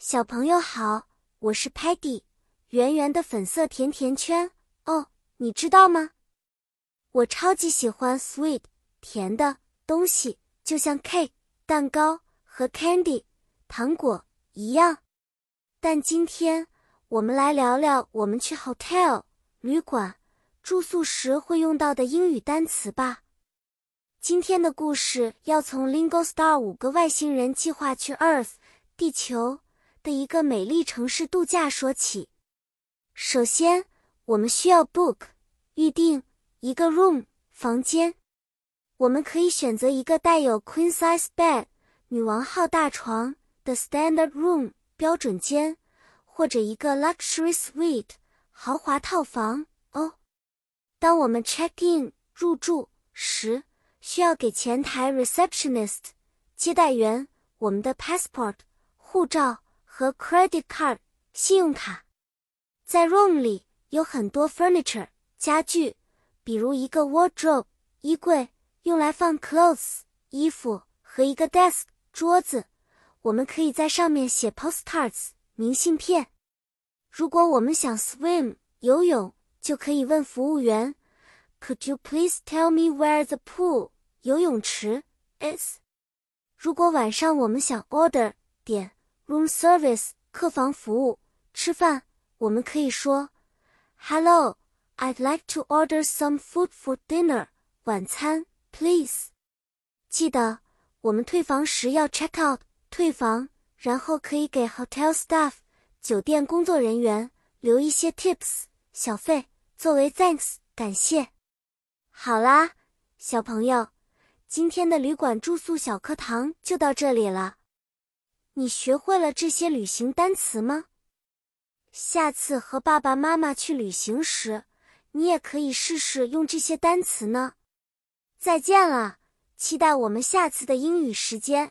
小朋友好，我是 Patty，圆圆的粉色甜甜圈哦，你知道吗？我超级喜欢 sweet 甜的东西，就像 cake 蛋糕和 candy 糖果一样。但今天我们来聊聊我们去 hotel 旅馆住宿时会用到的英语单词吧。今天的故事要从 Lingo Star 五个外星人计划去 Earth 地球。的一个美丽城市度假说起。首先，我们需要 book 预定一个 room 房间。我们可以选择一个带有 queen size bed 女王号大床的 standard room 标准间，或者一个 luxury suite 豪华套房哦。当我们 check in 入住时，需要给前台 receptionist 接待员我们的 passport 护照。和 credit card 信用卡，在 room 里有很多 furniture 家具，比如一个 wardrobe 衣柜，用来放 clothes 衣服，和一个 desk 桌子，我们可以在上面写 postcards 明信片。如果我们想 swim 游泳，就可以问服务员，Could you please tell me where the pool 游泳池 is？如果晚上我们想 order 点。Room service 客房服务，吃饭我们可以说，Hello, I'd like to order some food for dinner. 晚餐，please。记得我们退房时要 check out 退房，然后可以给 hotel staff 酒店工作人员留一些 tips 小费作为 thanks 感谢。好啦，小朋友，今天的旅馆住宿小课堂就到这里了。你学会了这些旅行单词吗？下次和爸爸妈妈去旅行时，你也可以试试用这些单词呢。再见了，期待我们下次的英语时间。